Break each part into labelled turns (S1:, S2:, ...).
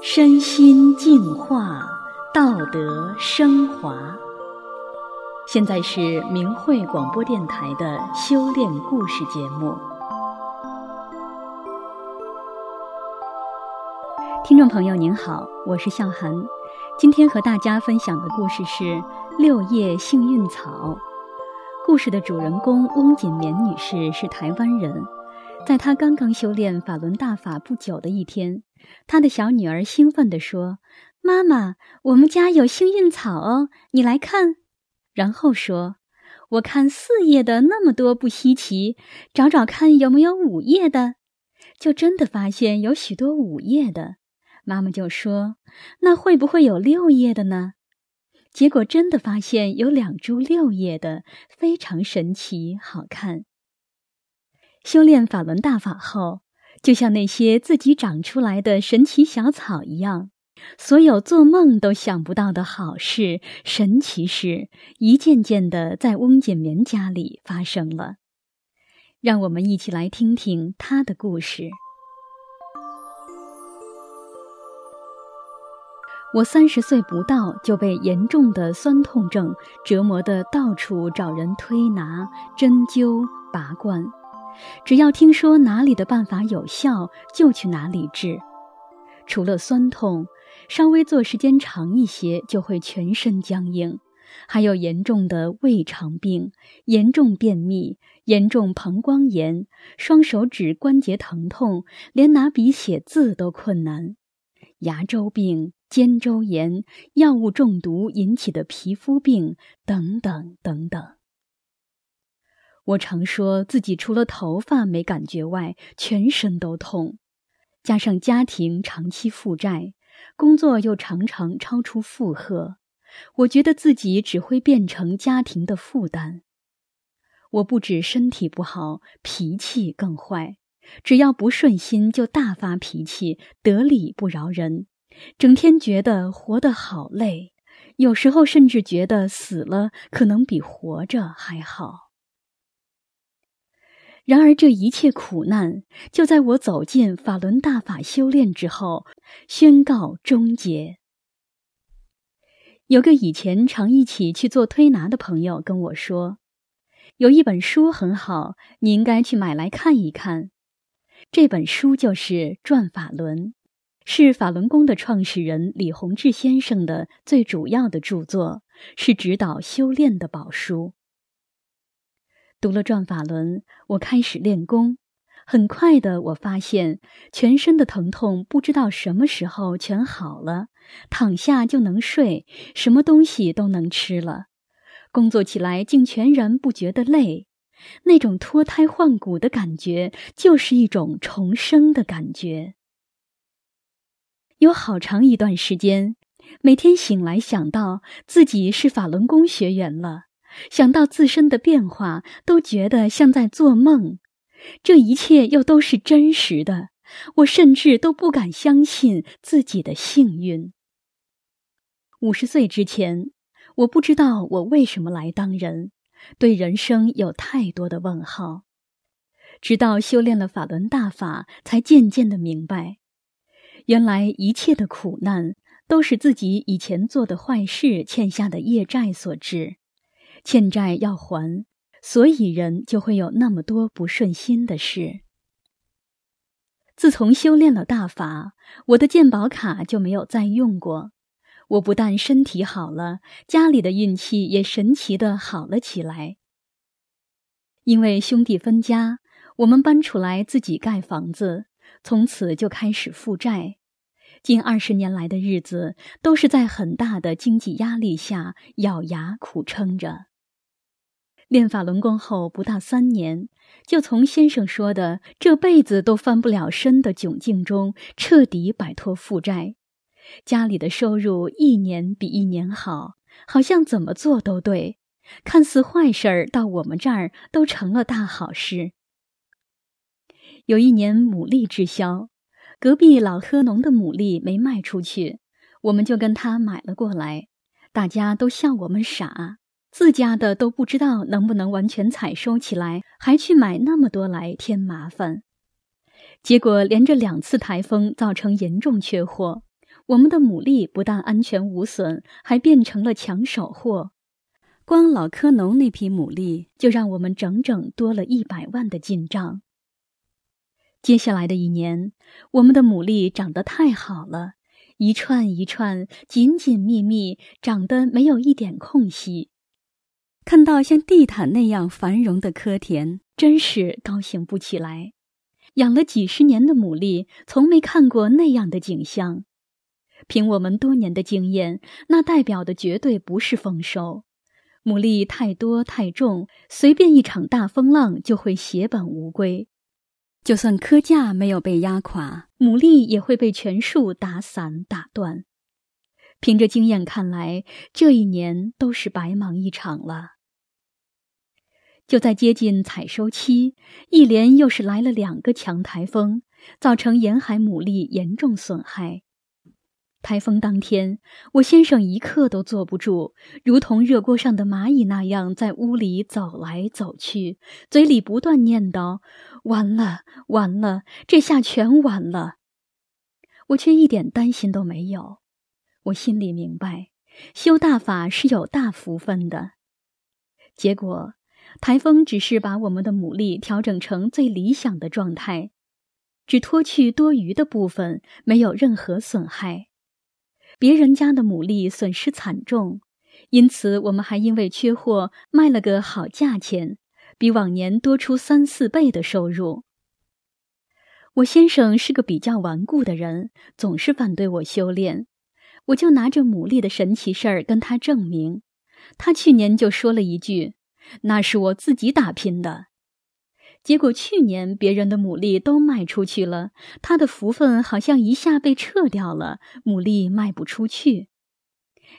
S1: 身心净化，道德升华。现在是明慧广播电台的修炼故事节目。听众朋友您好，我是笑涵，今天和大家分享的故事是六叶幸运草。故事的主人公翁锦棉女士是台湾人。在他刚刚修炼法轮大法不久的一天，他的小女儿兴奋地说：“妈妈，我们家有幸运草哦，你来看。”然后说：“我看四叶的那么多不稀奇，找找看有没有五叶的。”就真的发现有许多五叶的。妈妈就说：“那会不会有六叶的呢？”结果真的发现有两株六叶的，非常神奇，好看。修炼法轮大法后，就像那些自己长出来的神奇小草一样，所有做梦都想不到的好事、神奇事，一件件的在翁锦棉家里发生了。让我们一起来听听他的故事。我三十岁不到就被严重的酸痛症折磨得到处找人推拿、针灸、拔罐。只要听说哪里的办法有效，就去哪里治。除了酸痛，稍微坐时间长一些就会全身僵硬，还有严重的胃肠病、严重便秘、严重膀胱炎、双手指关节疼痛，连拿笔写字都困难。牙周病、肩周炎、药物中毒引起的皮肤病等等等等。我常说自己除了头发没感觉外，全身都痛，加上家庭长期负债，工作又常常超出负荷，我觉得自己只会变成家庭的负担。我不止身体不好，脾气更坏，只要不顺心就大发脾气，得理不饶人，整天觉得活得好累，有时候甚至觉得死了可能比活着还好。然而，这一切苦难就在我走进法轮大法修炼之后宣告终结。有个以前常一起去做推拿的朋友跟我说，有一本书很好，你应该去买来看一看。这本书就是《转法轮》，是法轮功的创始人李洪志先生的最主要的著作，是指导修炼的宝书。读了《转法轮》，我开始练功。很快的，我发现全身的疼痛不知道什么时候全好了，躺下就能睡，什么东西都能吃了，工作起来竟全然不觉得累。那种脱胎换骨的感觉，就是一种重生的感觉。有好长一段时间，每天醒来想到自己是法轮功学员了。想到自身的变化，都觉得像在做梦。这一切又都是真实的，我甚至都不敢相信自己的幸运。五十岁之前，我不知道我为什么来当人，对人生有太多的问号。直到修炼了法轮大法，才渐渐的明白，原来一切的苦难都是自己以前做的坏事欠下的业债所致。欠债要还，所以人就会有那么多不顺心的事。自从修炼了大法，我的健保卡就没有再用过。我不但身体好了，家里的运气也神奇的好了起来。因为兄弟分家，我们搬出来自己盖房子，从此就开始负债。近二十年来的日子，都是在很大的经济压力下咬牙苦撑着。练法轮功后不到三年，就从先生说的这辈子都翻不了身的窘境中彻底摆脱负债，家里的收入一年比一年好，好像怎么做都对，看似坏事儿到我们这儿都成了大好事。有一年牡蛎滞销，隔壁老科农的牡蛎没卖出去，我们就跟他买了过来，大家都笑我们傻。自家的都不知道能不能完全采收起来，还去买那么多来添麻烦。结果连着两次台风造成严重缺货，我们的牡蛎不但安全无损，还变成了抢手货。光老科农那批牡蛎就让我们整整多了一百万的进账。接下来的一年，我们的牡蛎长得太好了，一串一串，紧紧密密，长得没有一点空隙。看到像地毯那样繁荣的科田，真是高兴不起来。养了几十年的牡蛎，从没看过那样的景象。凭我们多年的经验，那代表的绝对不是丰收。牡蛎太多太重，随便一场大风浪就会血本无归。就算科架没有被压垮，牡蛎也会被全树打散打断。凭着经验看来，这一年都是白忙一场了。就在接近采收期，一连又是来了两个强台风，造成沿海牡蛎严重损害。台风当天，我先生一刻都坐不住，如同热锅上的蚂蚁那样在屋里走来走去，嘴里不断念叨：“完了，完了，这下全完了。”我却一点担心都没有。我心里明白，修大法是有大福分的。结果。台风只是把我们的牡蛎调整成最理想的状态，只脱去多余的部分，没有任何损害。别人家的牡蛎损失惨重，因此我们还因为缺货卖了个好价钱，比往年多出三四倍的收入。我先生是个比较顽固的人，总是反对我修炼，我就拿着牡蛎的神奇事儿跟他证明。他去年就说了一句。那是我自己打拼的，结果去年别人的牡蛎都卖出去了，他的福分好像一下被撤掉了，牡蛎卖不出去。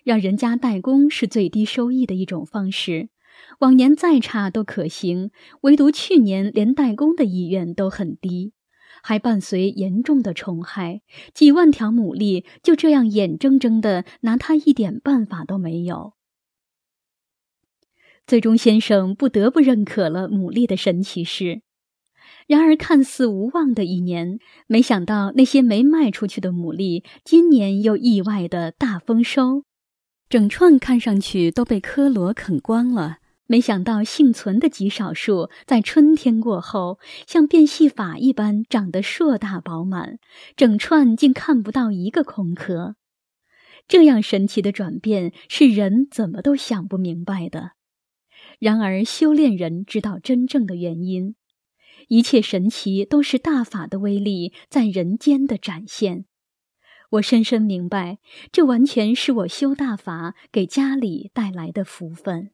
S1: 让人家代工是最低收益的一种方式，往年再差都可行，唯独去年连代工的意愿都很低，还伴随严重的虫害，几万条牡蛎就这样眼睁睁的拿他一点办法都没有。最终，先生不得不认可了牡蛎的神奇事。然而，看似无望的一年，没想到那些没卖出去的牡蛎，今年又意外的大丰收，整串看上去都被科罗啃光了。没想到幸存的极少数，在春天过后，像变戏法一般长得硕大饱满，整串竟看不到一个空壳。这样神奇的转变，是人怎么都想不明白的。然而，修炼人知道真正的原因，一切神奇都是大法的威力在人间的展现。我深深明白，这完全是我修大法给家里带来的福分。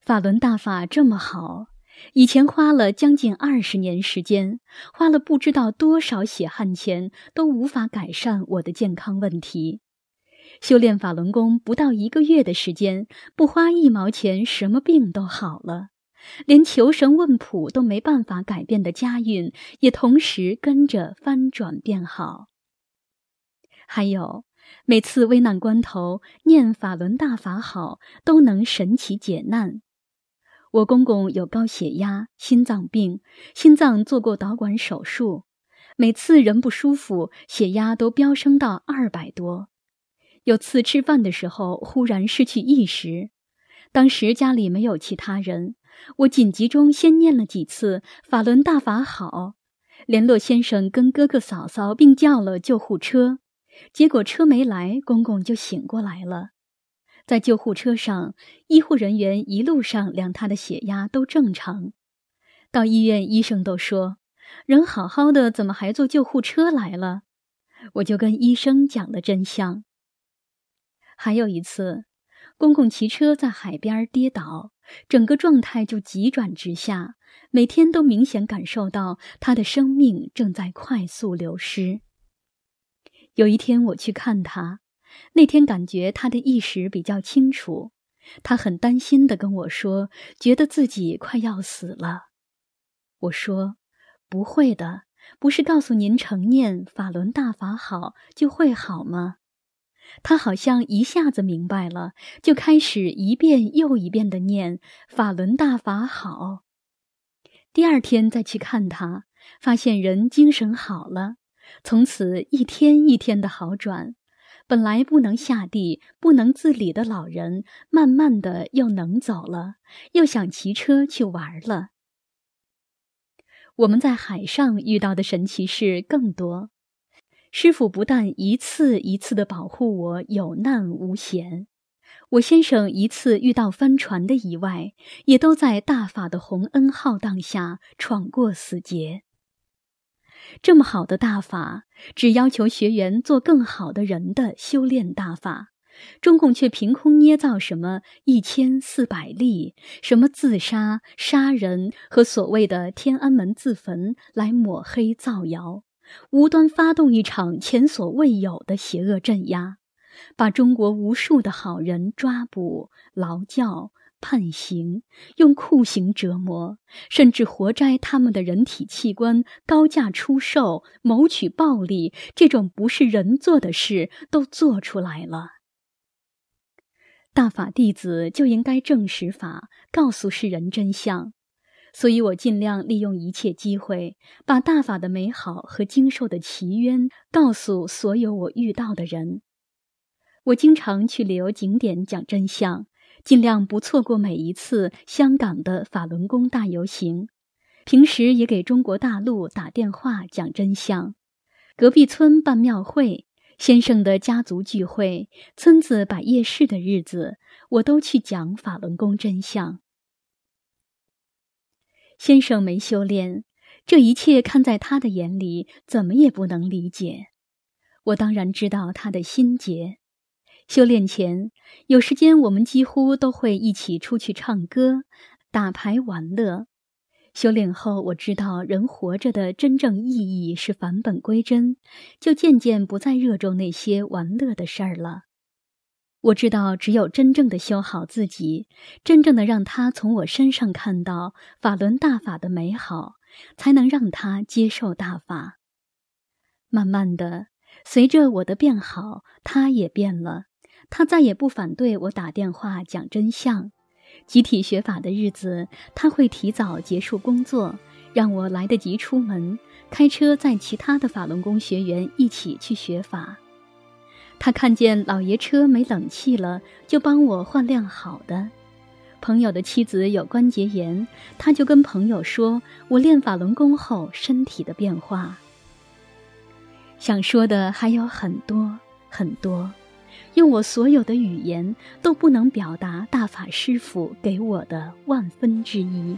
S1: 法轮大法这么好，以前花了将近二十年时间，花了不知道多少血汗钱，都无法改善我的健康问题。修炼法轮功不到一个月的时间，不花一毛钱，什么病都好了，连求神问卜都没办法改变的家运也同时跟着翻转变好。还有，每次危难关头念法轮大法好，都能神奇解难。我公公有高血压、心脏病，心脏做过导管手术，每次人不舒服，血压都飙升到二百多。有次吃饭的时候，忽然失去意识。当时家里没有其他人，我紧急中先念了几次“法轮大法好”，联络先生跟哥哥嫂嫂，并叫了救护车。结果车没来，公公就醒过来了。在救护车上，医护人员一路上量他的血压都正常。到医院，医生都说：“人好好的，怎么还坐救护车来了？”我就跟医生讲了真相。还有一次，公公骑车在海边跌倒，整个状态就急转直下，每天都明显感受到他的生命正在快速流失。有一天我去看他，那天感觉他的意识比较清楚，他很担心的跟我说，觉得自己快要死了。我说：“不会的，不是告诉您成念法轮大法好就会好吗？”他好像一下子明白了，就开始一遍又一遍的念“法轮大法好”。第二天再去看他，发现人精神好了，从此一天一天的好转。本来不能下地、不能自理的老人，慢慢的又能走了，又想骑车去玩了。我们在海上遇到的神奇事更多，师傅不但一次一次的保护我有难无险，我先生一次遇到帆船的意外，也都在大法的洪恩浩荡下闯过死劫。这么好的大法，只要求学员做更好的人的修炼大法，中共却凭空捏造什么一千四百例，什么自杀、杀人和所谓的天安门自焚来抹黑造谣，无端发动一场前所未有的邪恶镇压，把中国无数的好人抓捕、劳教。判刑，用酷刑折磨，甚至活摘他们的人体器官，高价出售，谋取暴利，这种不是人做的事都做出来了。大法弟子就应该证实法，告诉世人真相，所以我尽量利用一切机会，把大法的美好和经受的奇冤告诉所有我遇到的人。我经常去旅游景点讲真相。尽量不错过每一次香港的法轮功大游行，平时也给中国大陆打电话讲真相。隔壁村办庙会，先生的家族聚会，村子摆夜市的日子，我都去讲法轮功真相。先生没修炼，这一切看在他的眼里，怎么也不能理解。我当然知道他的心结。修炼前，有时间我们几乎都会一起出去唱歌、打牌、玩乐。修炼后，我知道人活着的真正意义是返本归真，就渐渐不再热衷那些玩乐的事儿了。我知道，只有真正的修好自己，真正的让他从我身上看到法轮大法的美好，才能让他接受大法。慢慢的，随着我的变好，他也变了。他再也不反对我打电话讲真相。集体学法的日子，他会提早结束工作，让我来得及出门，开车载其他的法轮功学员一起去学法。他看见老爷车没冷气了，就帮我换辆好的。朋友的妻子有关节炎，他就跟朋友说我练法轮功后身体的变化。想说的还有很多很多。用我所有的语言都不能表达大法师父给我的万分之一。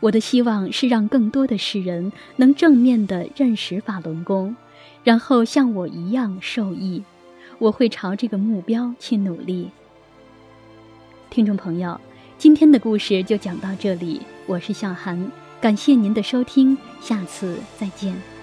S1: 我的希望是让更多的世人能正面的认识法轮功，然后像我一样受益。我会朝这个目标去努力。听众朋友，今天的故事就讲到这里，我是小韩，感谢您的收听，下次再见。